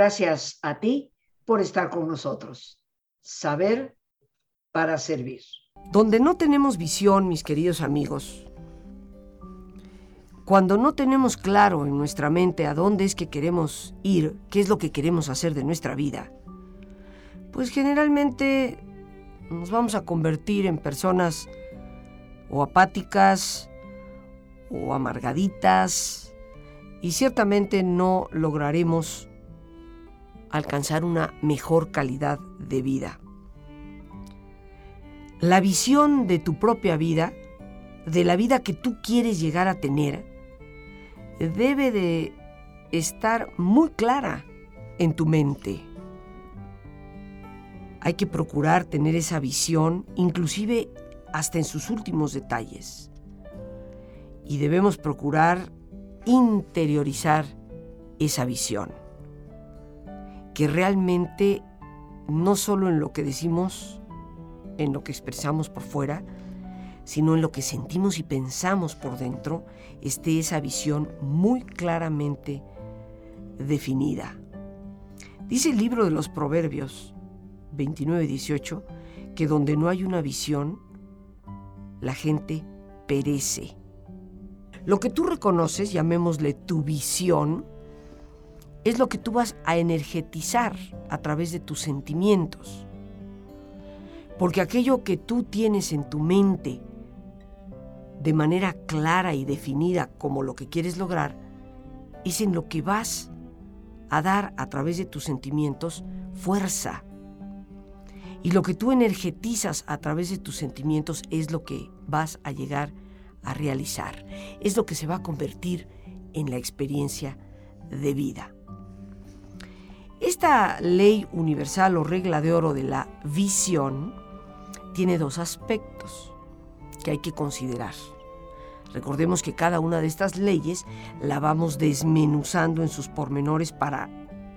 Gracias a ti por estar con nosotros. Saber para servir. Donde no tenemos visión, mis queridos amigos, cuando no tenemos claro en nuestra mente a dónde es que queremos ir, qué es lo que queremos hacer de nuestra vida, pues generalmente nos vamos a convertir en personas o apáticas o amargaditas y ciertamente no lograremos alcanzar una mejor calidad de vida. La visión de tu propia vida, de la vida que tú quieres llegar a tener, debe de estar muy clara en tu mente. Hay que procurar tener esa visión, inclusive hasta en sus últimos detalles. Y debemos procurar interiorizar esa visión. Que realmente no solo en lo que decimos, en lo que expresamos por fuera, sino en lo que sentimos y pensamos por dentro, esté esa visión muy claramente definida. Dice el libro de los Proverbios, 29-18, que donde no hay una visión, la gente perece. Lo que tú reconoces, llamémosle tu visión, es lo que tú vas a energetizar a través de tus sentimientos. Porque aquello que tú tienes en tu mente de manera clara y definida como lo que quieres lograr, es en lo que vas a dar a través de tus sentimientos fuerza, y lo que tú energetizas a través de tus sentimientos es lo que vas a llegar a realizar. Es lo que se va a convertir en la experiencia de vida. Esta ley universal o regla de oro de la visión tiene dos aspectos que hay que considerar. Recordemos que cada una de estas leyes la vamos desmenuzando en sus pormenores para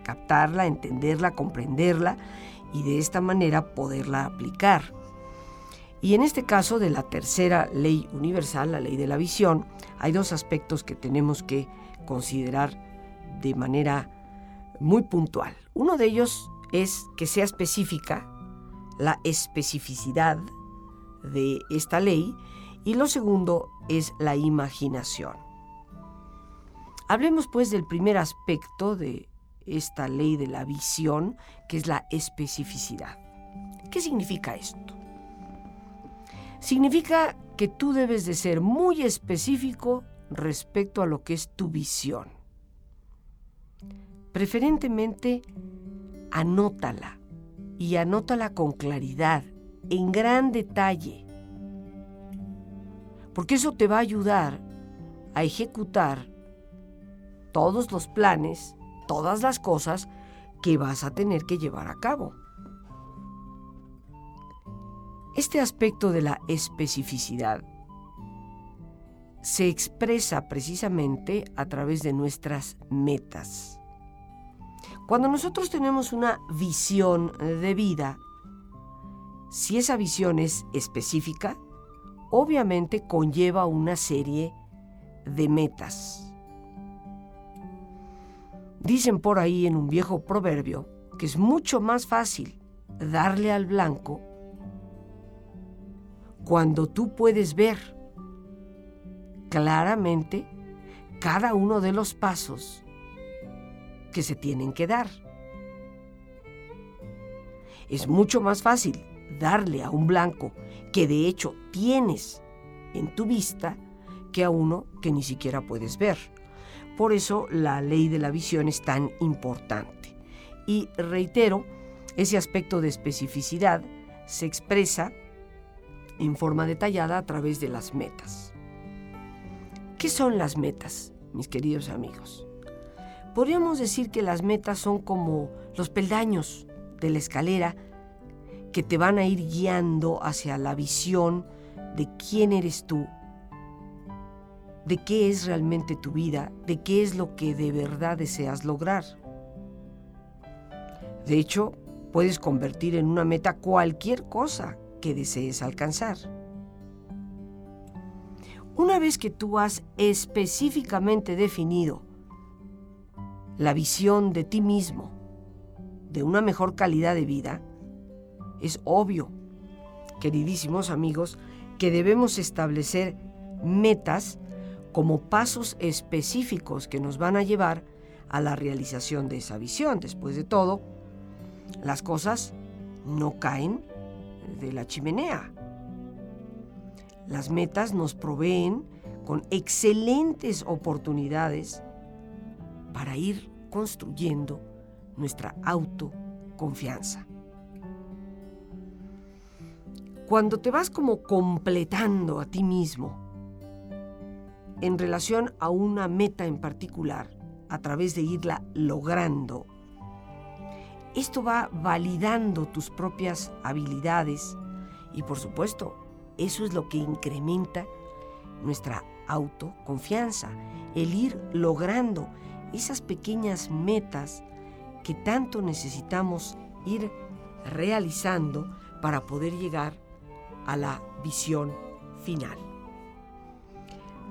captarla, entenderla, comprenderla y de esta manera poderla aplicar. Y en este caso de la tercera ley universal, la ley de la visión, hay dos aspectos que tenemos que considerar de manera muy puntual. Uno de ellos es que sea específica la especificidad de esta ley y lo segundo es la imaginación. Hablemos pues del primer aspecto de esta ley de la visión, que es la especificidad. ¿Qué significa esto? Significa que tú debes de ser muy específico respecto a lo que es tu visión. Preferentemente, anótala y anótala con claridad, en gran detalle, porque eso te va a ayudar a ejecutar todos los planes todas las cosas que vas a tener que llevar a cabo. Este aspecto de la especificidad se expresa precisamente a través de nuestras metas. Cuando nosotros tenemos una visión de vida, si esa visión es específica, obviamente conlleva una serie de metas. Dicen por ahí en un viejo proverbio que es mucho más fácil darle al blanco cuando tú puedes ver claramente cada uno de los pasos que se tienen que dar. Es mucho más fácil darle a un blanco que de hecho tienes en tu vista que a uno que ni siquiera puedes ver. Por eso la ley de la visión es tan importante. Y reitero, ese aspecto de especificidad se expresa en forma detallada a través de las metas. ¿Qué son las metas, mis queridos amigos? Podríamos decir que las metas son como los peldaños de la escalera que te van a ir guiando hacia la visión de quién eres tú de qué es realmente tu vida, de qué es lo que de verdad deseas lograr. De hecho, puedes convertir en una meta cualquier cosa que desees alcanzar. Una vez que tú has específicamente definido la visión de ti mismo de una mejor calidad de vida, es obvio, queridísimos amigos, que debemos establecer metas como pasos específicos que nos van a llevar a la realización de esa visión. Después de todo, las cosas no caen de la chimenea. Las metas nos proveen con excelentes oportunidades para ir construyendo nuestra autoconfianza. Cuando te vas como completando a ti mismo en relación a una meta en particular, a través de irla logrando, esto va validando tus propias habilidades y por supuesto, eso es lo que incrementa nuestra autoconfianza, el ir logrando esas pequeñas metas que tanto necesitamos ir realizando para poder llegar a la visión final.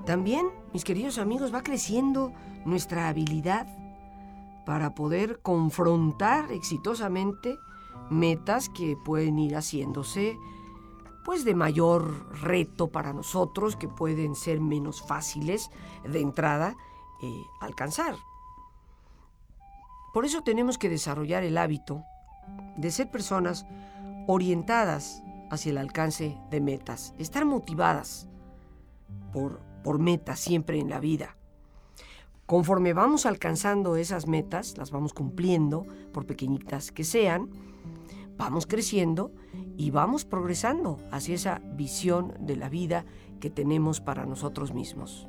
También, mis queridos amigos, va creciendo nuestra habilidad para poder confrontar exitosamente metas que pueden ir haciéndose pues de mayor reto para nosotros, que pueden ser menos fáciles de entrada eh, alcanzar. Por eso tenemos que desarrollar el hábito de ser personas orientadas hacia el alcance de metas, estar motivadas por, por metas siempre en la vida. Conforme vamos alcanzando esas metas, las vamos cumpliendo, por pequeñitas que sean, vamos creciendo y vamos progresando hacia esa visión de la vida que tenemos para nosotros mismos.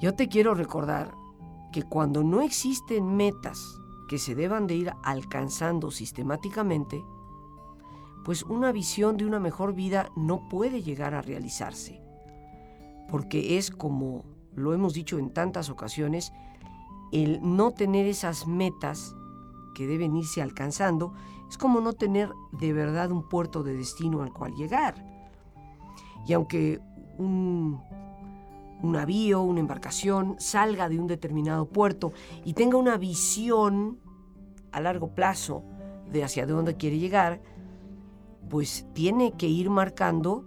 Yo te quiero recordar que cuando no existen metas que se deban de ir alcanzando sistemáticamente, pues una visión de una mejor vida no puede llegar a realizarse, porque es como lo hemos dicho en tantas ocasiones, el no tener esas metas que deben irse alcanzando es como no tener de verdad un puerto de destino al cual llegar. Y aunque un, un navío, una embarcación salga de un determinado puerto y tenga una visión a largo plazo de hacia dónde quiere llegar, pues tiene que ir marcando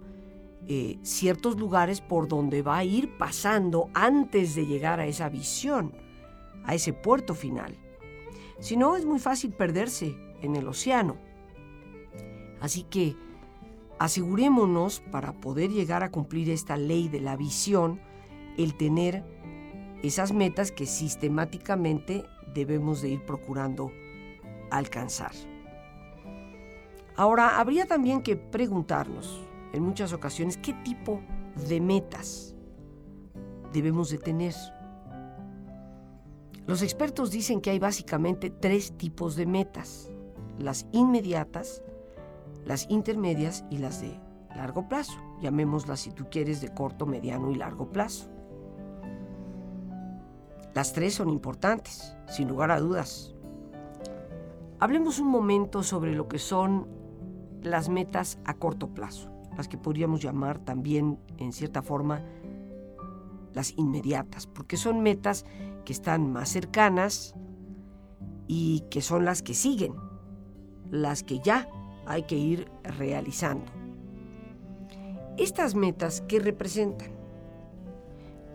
eh, ciertos lugares por donde va a ir pasando antes de llegar a esa visión, a ese puerto final. Si no, es muy fácil perderse en el océano. Así que asegurémonos para poder llegar a cumplir esta ley de la visión, el tener esas metas que sistemáticamente debemos de ir procurando alcanzar. Ahora, habría también que preguntarnos, en muchas ocasiones qué tipo de metas debemos de tener. Los expertos dicen que hay básicamente tres tipos de metas, las inmediatas, las intermedias y las de largo plazo. Llamémoslas si tú quieres de corto, mediano y largo plazo. Las tres son importantes, sin lugar a dudas. Hablemos un momento sobre lo que son las metas a corto plazo las que podríamos llamar también, en cierta forma, las inmediatas, porque son metas que están más cercanas y que son las que siguen, las que ya hay que ir realizando. Estas metas, ¿qué representan?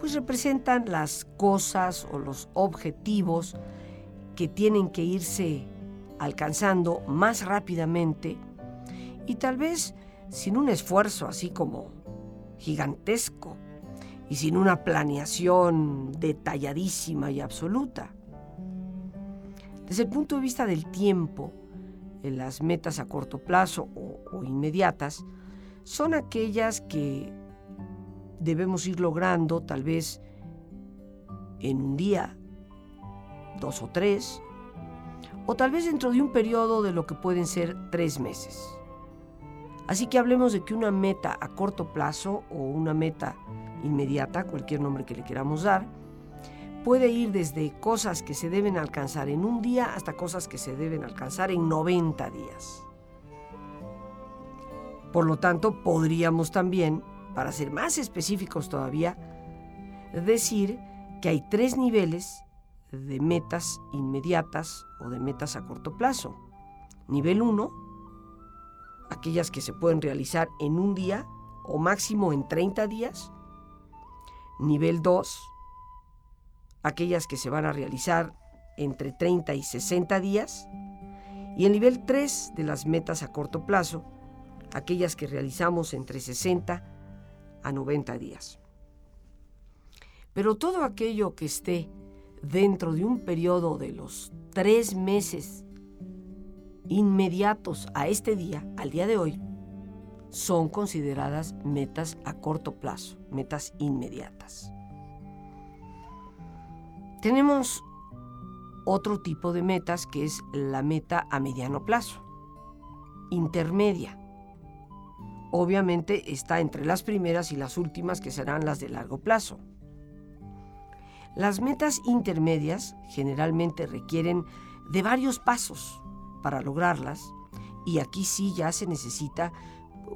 Pues representan las cosas o los objetivos que tienen que irse alcanzando más rápidamente y tal vez sin un esfuerzo así como gigantesco y sin una planeación detalladísima y absoluta. Desde el punto de vista del tiempo, en las metas a corto plazo o inmediatas son aquellas que debemos ir logrando tal vez en un día, dos o tres, o tal vez dentro de un periodo de lo que pueden ser tres meses. Así que hablemos de que una meta a corto plazo o una meta inmediata, cualquier nombre que le queramos dar, puede ir desde cosas que se deben alcanzar en un día hasta cosas que se deben alcanzar en 90 días. Por lo tanto, podríamos también, para ser más específicos todavía, decir que hay tres niveles de metas inmediatas o de metas a corto plazo. Nivel 1, aquellas que se pueden realizar en un día o máximo en 30 días. Nivel 2, aquellas que se van a realizar entre 30 y 60 días. Y el nivel 3 de las metas a corto plazo, aquellas que realizamos entre 60 a 90 días. Pero todo aquello que esté dentro de un periodo de los tres meses inmediatos a este día, al día de hoy, son consideradas metas a corto plazo, metas inmediatas. Tenemos otro tipo de metas que es la meta a mediano plazo, intermedia. Obviamente está entre las primeras y las últimas que serán las de largo plazo. Las metas intermedias generalmente requieren de varios pasos para lograrlas y aquí sí ya se necesita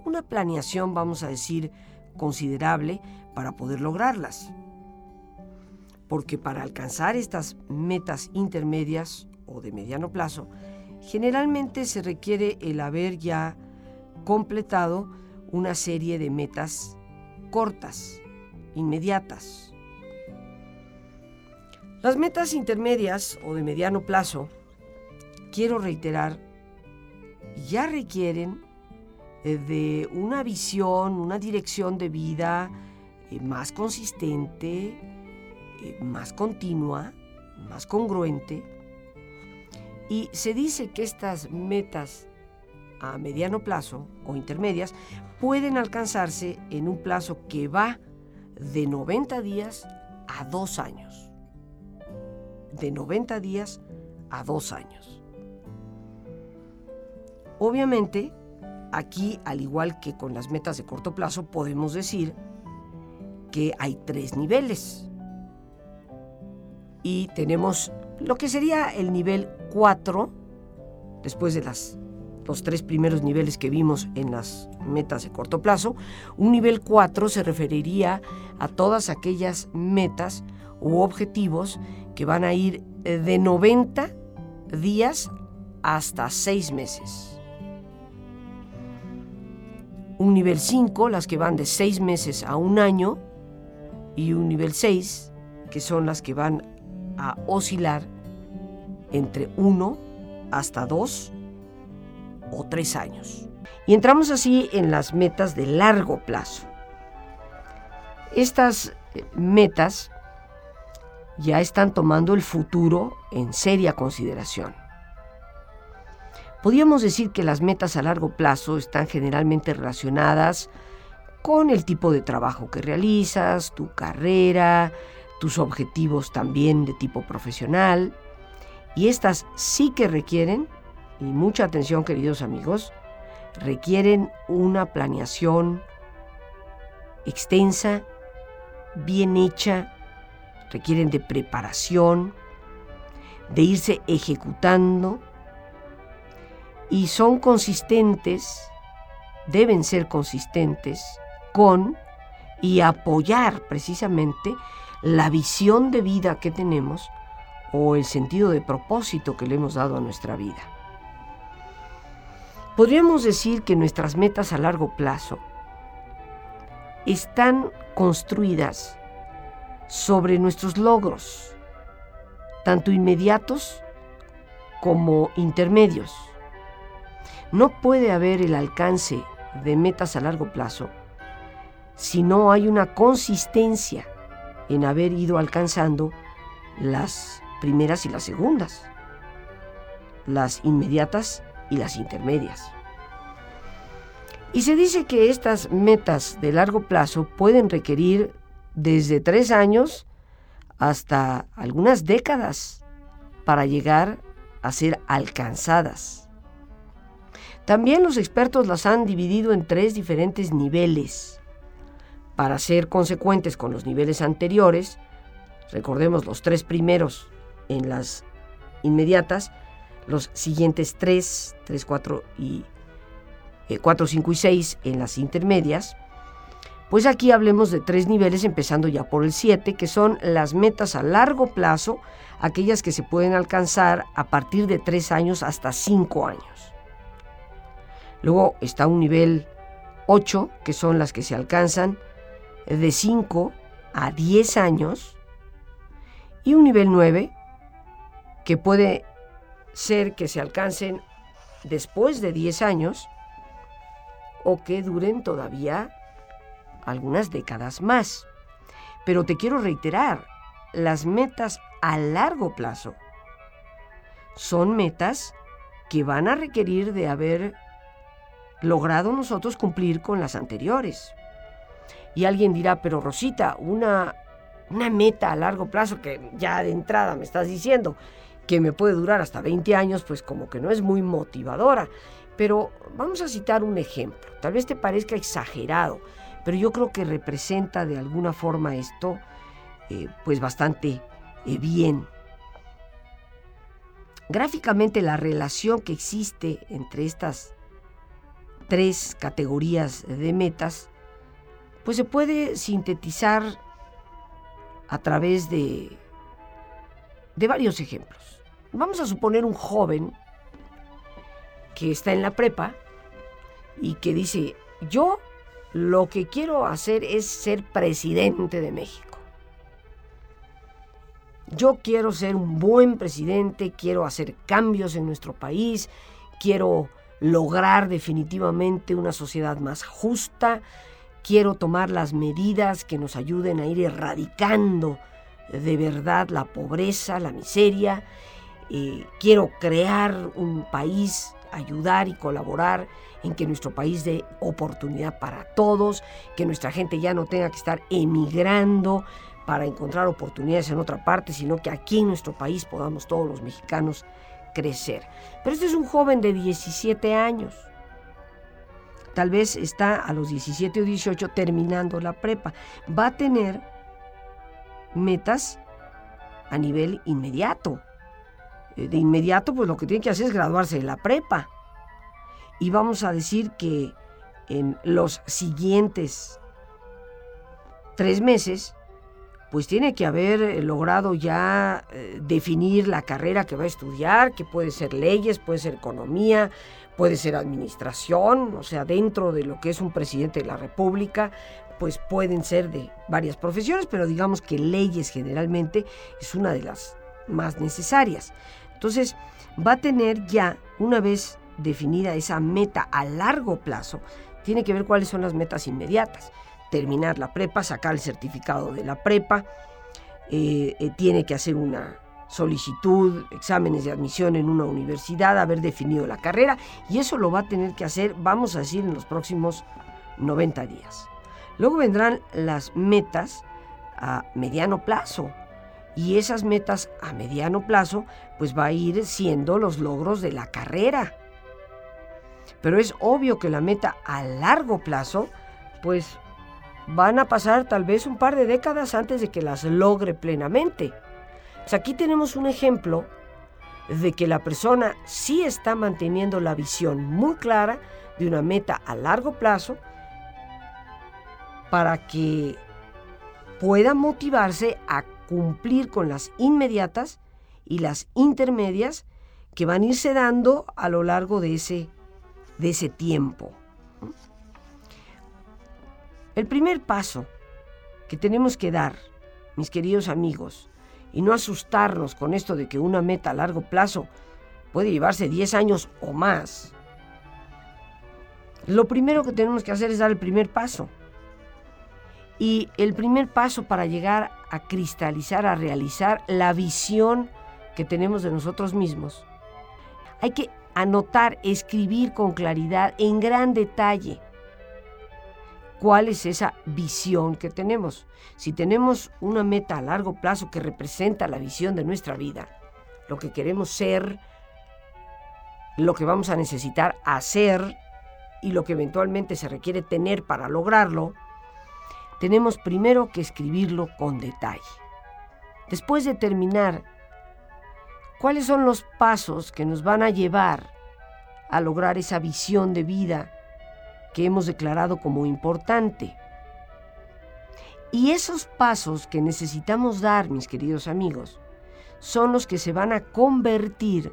una planeación, vamos a decir, considerable para poder lograrlas. Porque para alcanzar estas metas intermedias o de mediano plazo, generalmente se requiere el haber ya completado una serie de metas cortas, inmediatas, las metas intermedias o de mediano plazo, quiero reiterar, ya requieren de una visión, una dirección de vida eh, más consistente, eh, más continua, más congruente. Y se dice que estas metas a mediano plazo o intermedias pueden alcanzarse en un plazo que va de 90 días a dos años de 90 días a dos años. Obviamente, aquí, al igual que con las metas de corto plazo, podemos decir que hay tres niveles. Y tenemos lo que sería el nivel 4, después de las, los tres primeros niveles que vimos en las metas de corto plazo. Un nivel 4 se referiría a todas aquellas metas u objetivos que van a ir eh, de 90 días hasta 6 meses. Un nivel 5, las que van de 6 meses a un año, y un nivel 6, que son las que van a oscilar entre 1 hasta 2 o 3 años. Y entramos así en las metas de largo plazo. Estas eh, metas ya están tomando el futuro en seria consideración. Podríamos decir que las metas a largo plazo están generalmente relacionadas con el tipo de trabajo que realizas, tu carrera, tus objetivos también de tipo profesional. Y estas sí que requieren, y mucha atención queridos amigos, requieren una planeación extensa, bien hecha requieren de preparación, de irse ejecutando y son consistentes, deben ser consistentes con y apoyar precisamente la visión de vida que tenemos o el sentido de propósito que le hemos dado a nuestra vida. Podríamos decir que nuestras metas a largo plazo están construidas sobre nuestros logros, tanto inmediatos como intermedios. No puede haber el alcance de metas a largo plazo si no hay una consistencia en haber ido alcanzando las primeras y las segundas, las inmediatas y las intermedias. Y se dice que estas metas de largo plazo pueden requerir desde tres años hasta algunas décadas para llegar a ser alcanzadas. También los expertos las han dividido en tres diferentes niveles. Para ser consecuentes con los niveles anteriores, recordemos los tres primeros en las inmediatas, los siguientes tres, tres, cuatro y eh, cuatro, cinco y seis en las intermedias, Pues aquí hablemos de tres niveles, empezando ya por el 7, que son las metas a largo plazo, aquellas que se pueden alcanzar a partir de 3 años hasta 5 años. Luego está un nivel 8, que son las que se alcanzan de 5 a 10 años, y un nivel 9, que puede ser que se alcancen después de 10 años o que duren todavía algunas décadas más. Pero te quiero reiterar, las metas a largo plazo son metas que van a requerir de haber logrado nosotros cumplir con las anteriores. Y alguien dirá, pero Rosita, una, una meta a largo plazo que ya de entrada me estás diciendo que me puede durar hasta 20 años, pues como que no es muy motivadora. Pero vamos a citar un ejemplo. Tal vez te parezca exagerado, pero yo creo que representa de alguna forma esto eh, pues bastante eh, bien. Gráficamente la relación que existe entre estas tres categorías de metas pues se puede sintetizar a través de, de varios ejemplos. Vamos a suponer un joven que está en la prepa y que dice, yo lo que quiero hacer es ser presidente de México. Yo quiero ser un buen presidente, quiero hacer cambios en nuestro país, quiero lograr definitivamente una sociedad más justa, quiero tomar las medidas que nos ayuden a ir erradicando de verdad la pobreza, la miseria, eh, quiero crear un país, ayudar y colaborar en que nuestro país dé oportunidad para todos, que nuestra gente ya no tenga que estar emigrando para encontrar oportunidades en otra parte, sino que aquí en nuestro país podamos todos los mexicanos crecer. Pero este es un joven de 17 años. Tal vez está a los 17 o 18 terminando la prepa. Va a tener metas a nivel inmediato. Eh, de inmediato, pues lo que tiene que hacer es graduarse de la prepa y vamos a decir que en los siguientes tres meses, pues tiene que haber eh, logrado ya eh, definir la carrera que va a estudiar, que puede ser leyes, puede ser economía, puede ser administración, o sea, dentro de lo que es un presidente de la República, pues pueden ser de varias profesiones, pero digamos que leyes generalmente es una de las más necesarias. Entonces, va a tener ya, una vez definida esa meta a largo plazo, tiene que ver cuáles son las metas inmediatas. Terminar la prepa, sacar el certificado de la prepa, eh, eh, tiene que hacer una solicitud, exámenes de admisión en una universidad, haber definido la carrera y eso lo va a tener que hacer, vamos a decir, en los próximos 90 días. Luego vendrán las metas a mediano plazo y esas metas a mediano plazo pues va a ir siendo los logros de la carrera pero es obvio que la meta a largo plazo, pues van a pasar tal vez un par de décadas antes de que las logre plenamente. Pues aquí tenemos un ejemplo de que la persona sí está manteniendo la visión muy clara de una meta a largo plazo para que pueda motivarse a cumplir con las inmediatas y las intermedias que van a irse dando a lo largo de ese de ese tiempo. El primer paso que tenemos que dar, mis queridos amigos, y no asustarnos con esto de que una meta a largo plazo puede llevarse 10 años o más. Lo primero que tenemos que hacer es dar el primer paso. Y el primer paso para llegar a cristalizar, a realizar la visión que tenemos de nosotros mismos, hay que anotar, escribir con claridad, en gran detalle, cuál es esa visión que tenemos. Si tenemos una meta a largo plazo que representa la visión de nuestra vida, lo que queremos ser, lo que vamos a necesitar hacer y lo que eventualmente se requiere tener para lograrlo, tenemos primero que escribirlo con detalle. Después de terminar ¿Cuáles son los pasos que nos van a llevar a lograr esa visión de vida que hemos declarado como importante? Y esos pasos que necesitamos dar, mis queridos amigos, son los que se van a convertir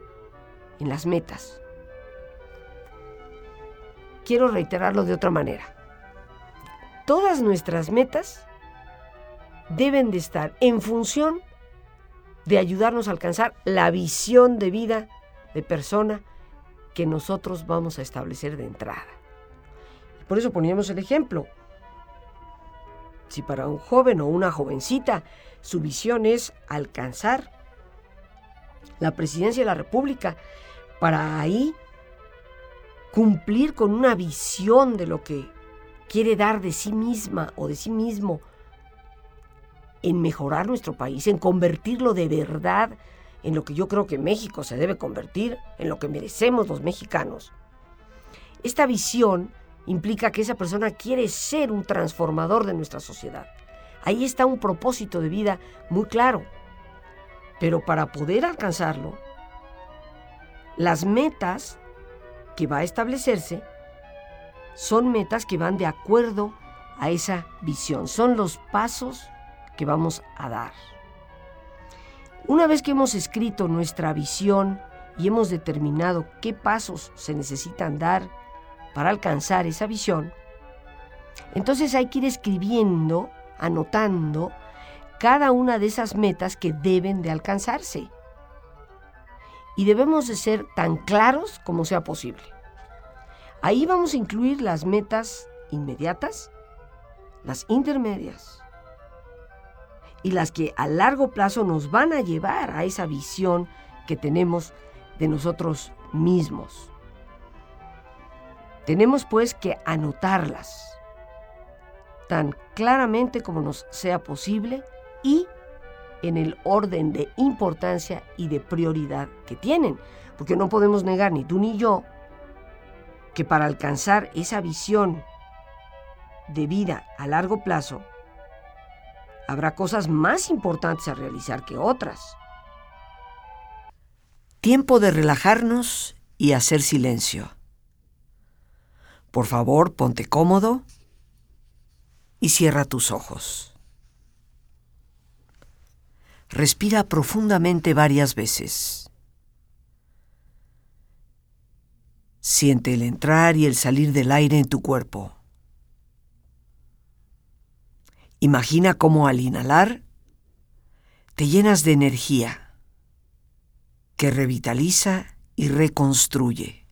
en las metas. Quiero reiterarlo de otra manera. Todas nuestras metas deben de estar en función de ayudarnos a alcanzar la visión de vida de persona que nosotros vamos a establecer de entrada. Por eso poníamos el ejemplo. Si para un joven o una jovencita su visión es alcanzar la presidencia de la República, para ahí cumplir con una visión de lo que quiere dar de sí misma o de sí mismo en mejorar nuestro país, en convertirlo de verdad en lo que yo creo que México se debe convertir, en lo que merecemos los mexicanos. Esta visión implica que esa persona quiere ser un transformador de nuestra sociedad. Ahí está un propósito de vida muy claro. Pero para poder alcanzarlo, las metas que va a establecerse son metas que van de acuerdo a esa visión, son los pasos que vamos a dar. Una vez que hemos escrito nuestra visión y hemos determinado qué pasos se necesitan dar para alcanzar esa visión, entonces hay que ir escribiendo, anotando cada una de esas metas que deben de alcanzarse. Y debemos de ser tan claros como sea posible. Ahí vamos a incluir las metas inmediatas, las intermedias y las que a largo plazo nos van a llevar a esa visión que tenemos de nosotros mismos. Tenemos pues que anotarlas tan claramente como nos sea posible y en el orden de importancia y de prioridad que tienen. Porque no podemos negar, ni tú ni yo, que para alcanzar esa visión de vida a largo plazo, habrá cosas más importantes a realizar que otras. Tiempo de relajarnos y hacer silencio. Por favor, ponte cómodo y cierra tus ojos. Respira profundamente varias veces. Siente el entrar y el salir del aire en tu cuerpo. Imagina cómo al inhalar te llenas de energía que revitaliza y reconstruye.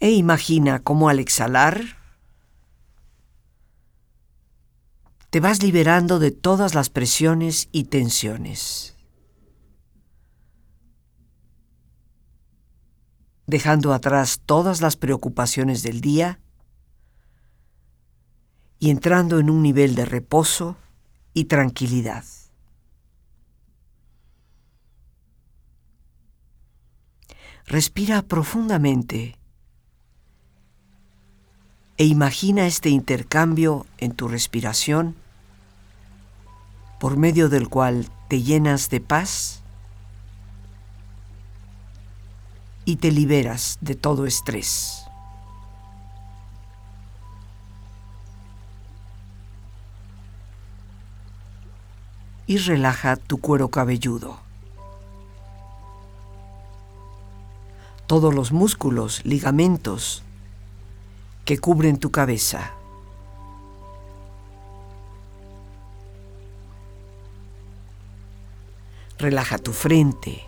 E imagina cómo al exhalar te vas liberando de todas las presiones y tensiones, dejando atrás todas las preocupaciones del día y entrando en un nivel de reposo y tranquilidad. Respira profundamente e imagina este intercambio en tu respiración por medio del cual te llenas de paz y te liberas de todo estrés. Y relaja tu cuero cabelludo. Todos los músculos, ligamentos, que cubren tu cabeza. Relaja tu frente.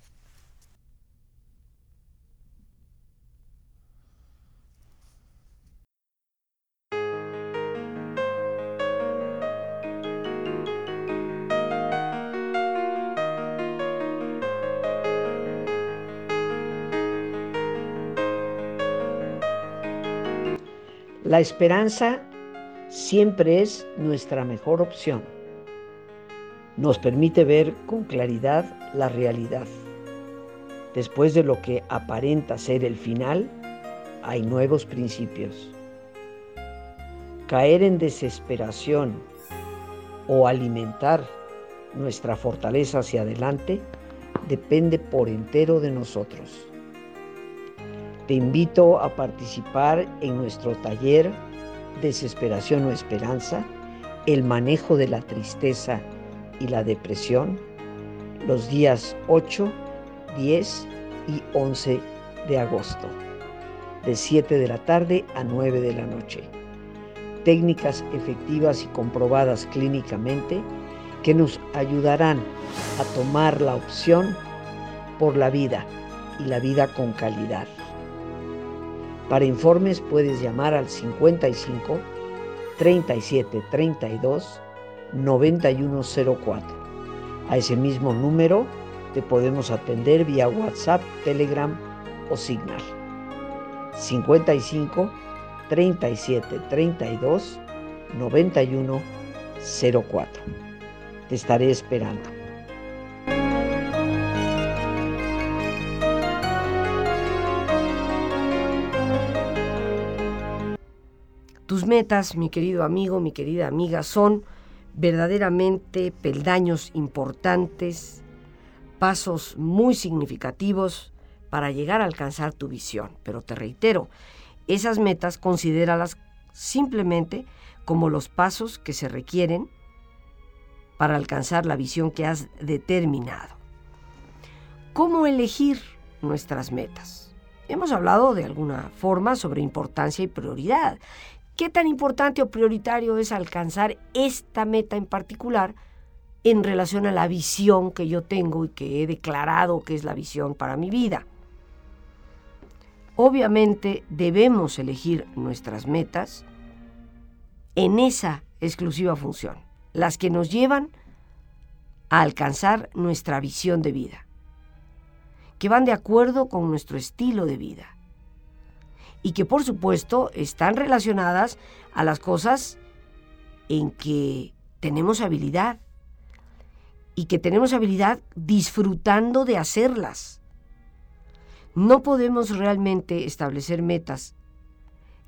La esperanza siempre es nuestra mejor opción. Nos permite ver con claridad la realidad. Después de lo que aparenta ser el final, hay nuevos principios. Caer en desesperación o alimentar nuestra fortaleza hacia adelante depende por entero de nosotros. Te invito a participar en nuestro taller Desesperación o Esperanza, el manejo de la tristeza y la depresión, los días 8, 10 y 11 de agosto, de 7 de la tarde a 9 de la noche. Técnicas efectivas y comprobadas clínicamente que nos ayudarán a tomar la opción por la vida y la vida con calidad. Para informes puedes llamar al 55 37 32 9104. A ese mismo número te podemos atender vía WhatsApp, Telegram o Signal. 55 37 32 91 04. Te estaré esperando. Tus metas, mi querido amigo, mi querida amiga, son verdaderamente peldaños importantes, pasos muy significativos para llegar a alcanzar tu visión. Pero te reitero, esas metas considéralas simplemente como los pasos que se requieren para alcanzar la visión que has determinado. ¿Cómo elegir nuestras metas? Hemos hablado de alguna forma sobre importancia y prioridad ¿Qué tan importante o prioritario es alcanzar esta meta en particular en relación a la visión que yo tengo y que he declarado que es la visión para mi vida? Obviamente debemos elegir nuestras metas en esa exclusiva función, las que nos llevan a alcanzar nuestra visión de vida, que van de acuerdo con nuestro estilo de vida y que por supuesto están relacionadas a las cosas en que tenemos habilidad y que tenemos habilidad disfrutando de hacerlas. No podemos realmente establecer metas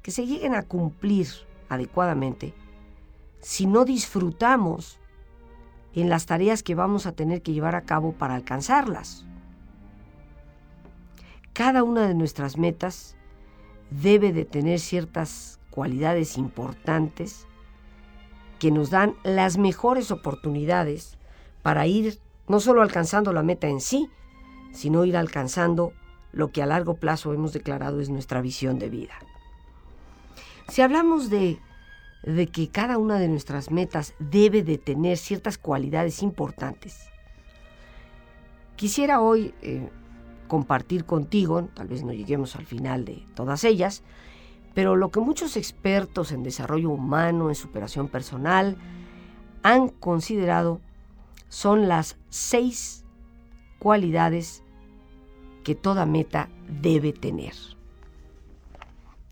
que se lleguen a cumplir adecuadamente si no disfrutamos en las tareas que vamos a tener que llevar a cabo para alcanzarlas. Cada una de nuestras metas debe de tener ciertas cualidades importantes que nos dan las mejores oportunidades para ir no solo alcanzando la meta en sí, sino ir alcanzando lo que a largo plazo hemos declarado es nuestra visión de vida. Si hablamos de, de que cada una de nuestras metas debe de tener ciertas cualidades importantes, quisiera hoy eh, compartir contigo, tal vez no lleguemos al final de todas ellas, pero lo que muchos expertos en desarrollo humano, en superación personal, han considerado son las seis cualidades que toda meta debe tener.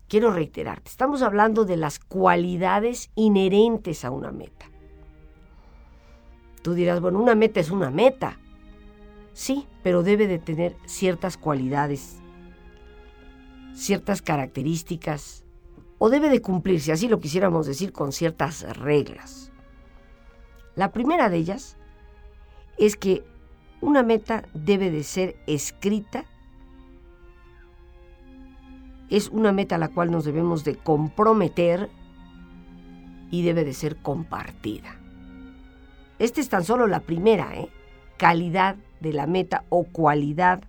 Quiero reiterarte, estamos hablando de las cualidades inherentes a una meta. Tú dirás, bueno, una meta es una meta. Sí, pero debe de tener ciertas cualidades, ciertas características, o debe de cumplir, si así lo quisiéramos decir, con ciertas reglas. La primera de ellas es que una meta debe de ser escrita, es una meta a la cual nos debemos de comprometer y debe de ser compartida. Esta es tan solo la primera, ¿eh? calidad de la meta o cualidad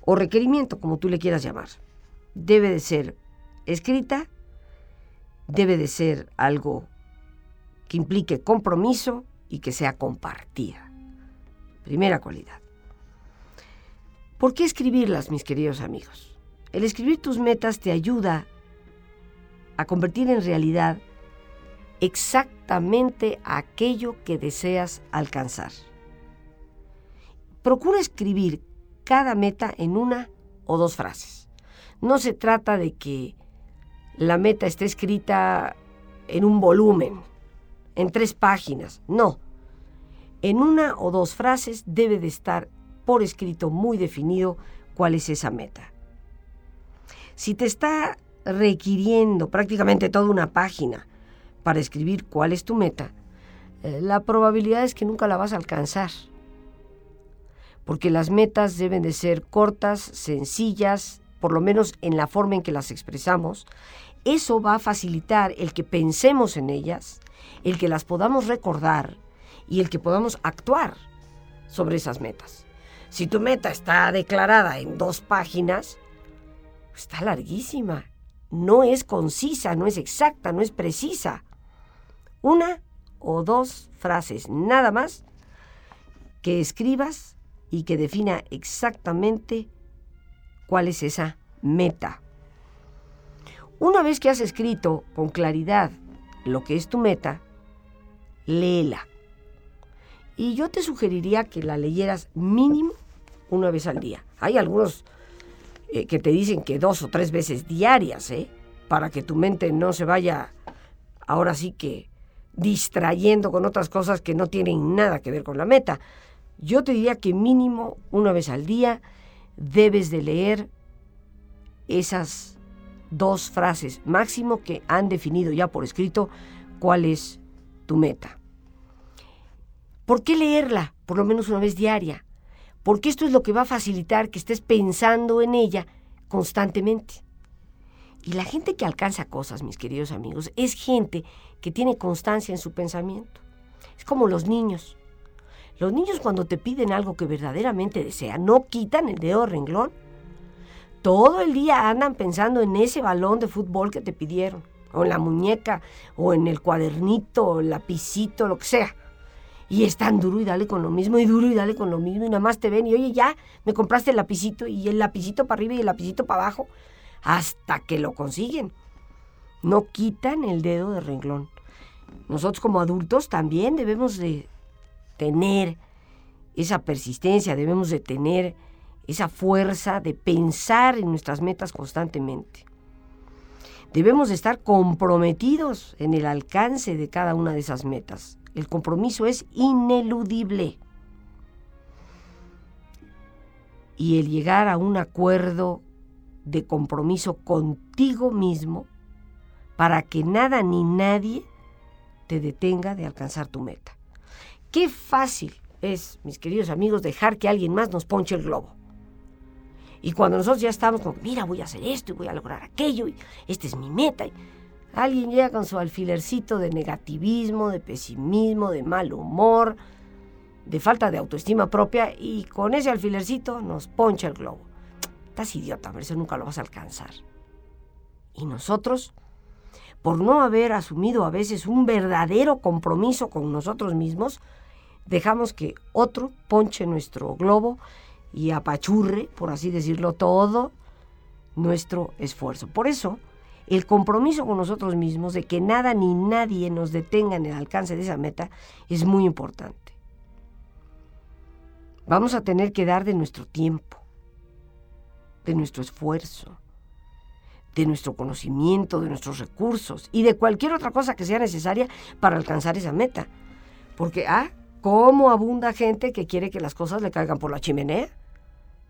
o requerimiento, como tú le quieras llamar. Debe de ser escrita, debe de ser algo que implique compromiso y que sea compartida. Primera cualidad. ¿Por qué escribirlas, mis queridos amigos? El escribir tus metas te ayuda a convertir en realidad exactamente aquello que deseas alcanzar. Procura escribir cada meta en una o dos frases. No se trata de que la meta esté escrita en un volumen, en tres páginas. No. En una o dos frases debe de estar por escrito muy definido cuál es esa meta. Si te está requiriendo prácticamente toda una página para escribir cuál es tu meta, eh, la probabilidad es que nunca la vas a alcanzar. Porque las metas deben de ser cortas, sencillas, por lo menos en la forma en que las expresamos. Eso va a facilitar el que pensemos en ellas, el que las podamos recordar y el que podamos actuar sobre esas metas. Si tu meta está declarada en dos páginas, está larguísima. No es concisa, no es exacta, no es precisa. Una o dos frases, nada más, que escribas y que defina exactamente cuál es esa meta. Una vez que has escrito con claridad lo que es tu meta, léela. Y yo te sugeriría que la leyeras mínimo una vez al día. Hay algunos eh, que te dicen que dos o tres veces diarias, ¿eh? Para que tu mente no se vaya, ahora sí que, distrayendo con otras cosas que no tienen nada que ver con la meta. Yo te diría que mínimo una vez al día debes de leer esas dos frases máximo que han definido ya por escrito cuál es tu meta. ¿Por qué leerla por lo menos una vez diaria? Porque esto es lo que va a facilitar que estés pensando en ella constantemente. Y la gente que alcanza cosas, mis queridos amigos, es gente que tiene constancia en su pensamiento. Es como los niños. Los niños cuando te piden algo que verdaderamente desean, no quitan el dedo renglón. Todo el día andan pensando en ese balón de fútbol que te pidieron, o en la muñeca, o en el cuadernito, o el lapicito, lo que sea y están duro y dale con lo mismo y duro y dale con lo mismo y nada más te ven y oye ya me compraste el lapicito y el lapicito para arriba y el lapicito para abajo hasta que lo consiguen. No quitan el dedo de renglón. Nosotros como adultos también debemos de tener esa persistencia, debemos de tener esa fuerza de pensar en nuestras metas constantemente. Debemos de estar comprometidos en el alcance de cada una de esas metas. El compromiso es ineludible. Y el llegar a un acuerdo de compromiso contigo mismo para que nada ni nadie te detenga de alcanzar tu meta. Qué fácil es, mis queridos amigos, dejar que alguien más nos ponche el globo. Y cuando nosotros ya estamos como, mira, voy a hacer esto y voy a lograr aquello, y esta es mi meta. Alguien llega con su alfilercito de negativismo, de pesimismo, de mal humor, de falta de autoestima propia y con ese alfilercito nos poncha el globo. Estás idiota, eso nunca lo vas a alcanzar. Y nosotros, por no haber asumido a veces un verdadero compromiso con nosotros mismos, dejamos que otro ponche nuestro globo y apachurre, por así decirlo, todo nuestro esfuerzo. Por eso, el compromiso con nosotros mismos de que nada ni nadie nos detenga en el alcance de esa meta es muy importante. Vamos a tener que dar de nuestro tiempo, de nuestro esfuerzo, de nuestro conocimiento, de nuestros recursos y de cualquier otra cosa que sea necesaria para alcanzar esa meta. Porque, ah, ¿cómo abunda gente que quiere que las cosas le caigan por la chimenea?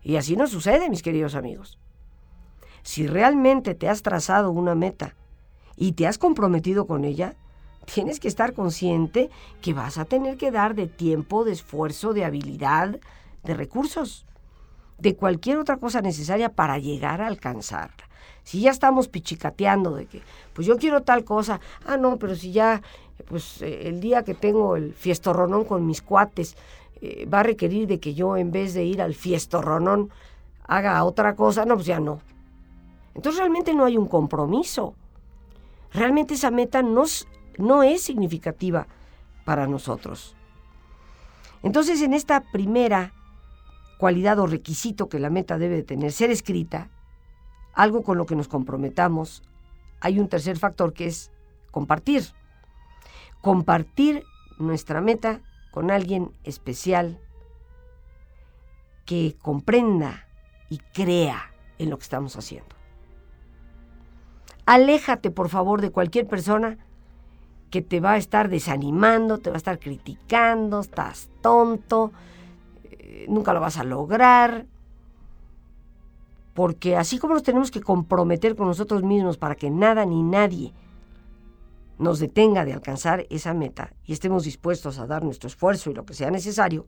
Y así no sucede, mis queridos amigos. Si realmente te has trazado una meta y te has comprometido con ella, tienes que estar consciente que vas a tener que dar de tiempo, de esfuerzo, de habilidad, de recursos, de cualquier otra cosa necesaria para llegar a alcanzarla. Si ya estamos pichicateando de que, pues yo quiero tal cosa, ah, no, pero si ya, pues eh, el día que tengo el fiestorronón con mis cuates, eh, va a requerir de que yo en vez de ir al fiestorronón haga otra cosa, no, pues ya no. Entonces realmente no hay un compromiso. Realmente esa meta no, no es significativa para nosotros. Entonces en esta primera cualidad o requisito que la meta debe de tener, ser escrita, algo con lo que nos comprometamos, hay un tercer factor que es compartir. Compartir nuestra meta con alguien especial que comprenda y crea en lo que estamos haciendo. Aléjate, por favor, de cualquier persona que te va a estar desanimando, te va a estar criticando, estás tonto, eh, nunca lo vas a lograr. Porque así como nos tenemos que comprometer con nosotros mismos para que nada ni nadie nos detenga de alcanzar esa meta y estemos dispuestos a dar nuestro esfuerzo y lo que sea necesario,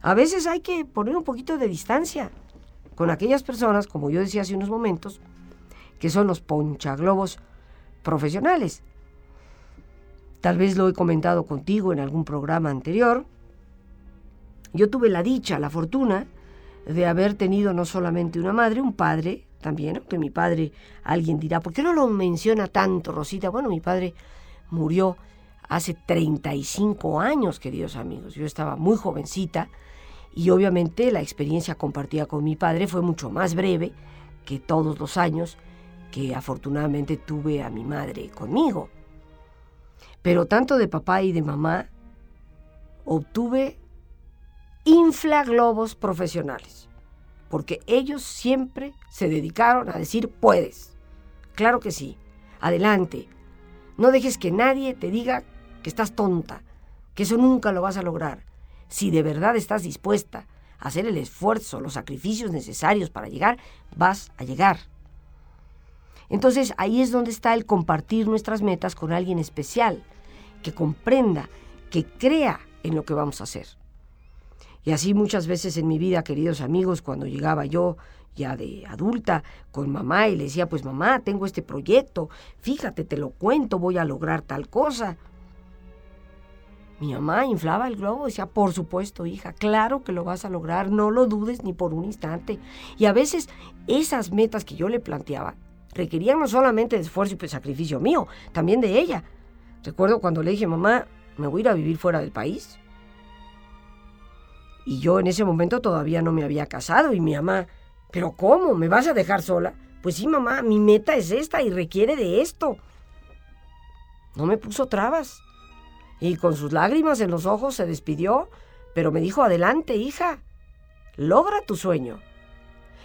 a veces hay que poner un poquito de distancia con aquellas personas, como yo decía hace unos momentos, que son los ponchaglobos profesionales. Tal vez lo he comentado contigo en algún programa anterior. Yo tuve la dicha, la fortuna de haber tenido no solamente una madre, un padre también, aunque mi padre, alguien dirá, ¿por qué no lo menciona tanto, Rosita? Bueno, mi padre murió hace 35 años, queridos amigos. Yo estaba muy jovencita y obviamente la experiencia compartida con mi padre fue mucho más breve que todos los años que afortunadamente tuve a mi madre conmigo. Pero tanto de papá y de mamá obtuve inflaglobos profesionales porque ellos siempre se dedicaron a decir puedes. Claro que sí, adelante. No dejes que nadie te diga que estás tonta, que eso nunca lo vas a lograr. Si de verdad estás dispuesta a hacer el esfuerzo, los sacrificios necesarios para llegar, vas a llegar. Entonces ahí es donde está el compartir nuestras metas con alguien especial, que comprenda, que crea en lo que vamos a hacer. Y así muchas veces en mi vida, queridos amigos, cuando llegaba yo ya de adulta con mamá y le decía, pues mamá, tengo este proyecto, fíjate, te lo cuento, voy a lograr tal cosa. Mi mamá inflaba el globo decía, por supuesto, hija, claro que lo vas a lograr, no lo dudes ni por un instante. Y a veces esas metas que yo le planteaba requerían no solamente de esfuerzo y sacrificio mío, también de ella. Recuerdo cuando le dije, mamá, me voy a ir a vivir fuera del país. Y yo en ese momento todavía no me había casado y mi mamá, ¿pero cómo? ¿Me vas a dejar sola? Pues sí, mamá, mi meta es esta y requiere de esto. No me puso trabas. Y con sus lágrimas en los ojos se despidió, pero me dijo, adelante, hija, logra tu sueño.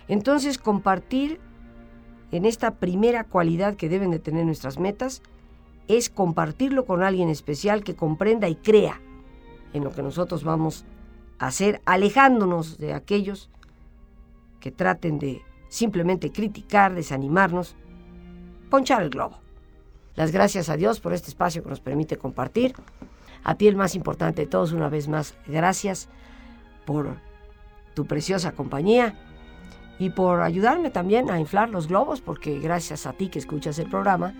Entonces compartir en esta primera cualidad que deben de tener nuestras metas es compartirlo con alguien especial que comprenda y crea en lo que nosotros vamos hacer alejándonos de aquellos que traten de simplemente criticar, desanimarnos, ponchar el globo. Las gracias a Dios por este espacio que nos permite compartir. A ti el más importante de todos, una vez más, gracias por tu preciosa compañía y por ayudarme también a inflar los globos, porque gracias a ti que escuchas el programa,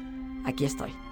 aquí estoy.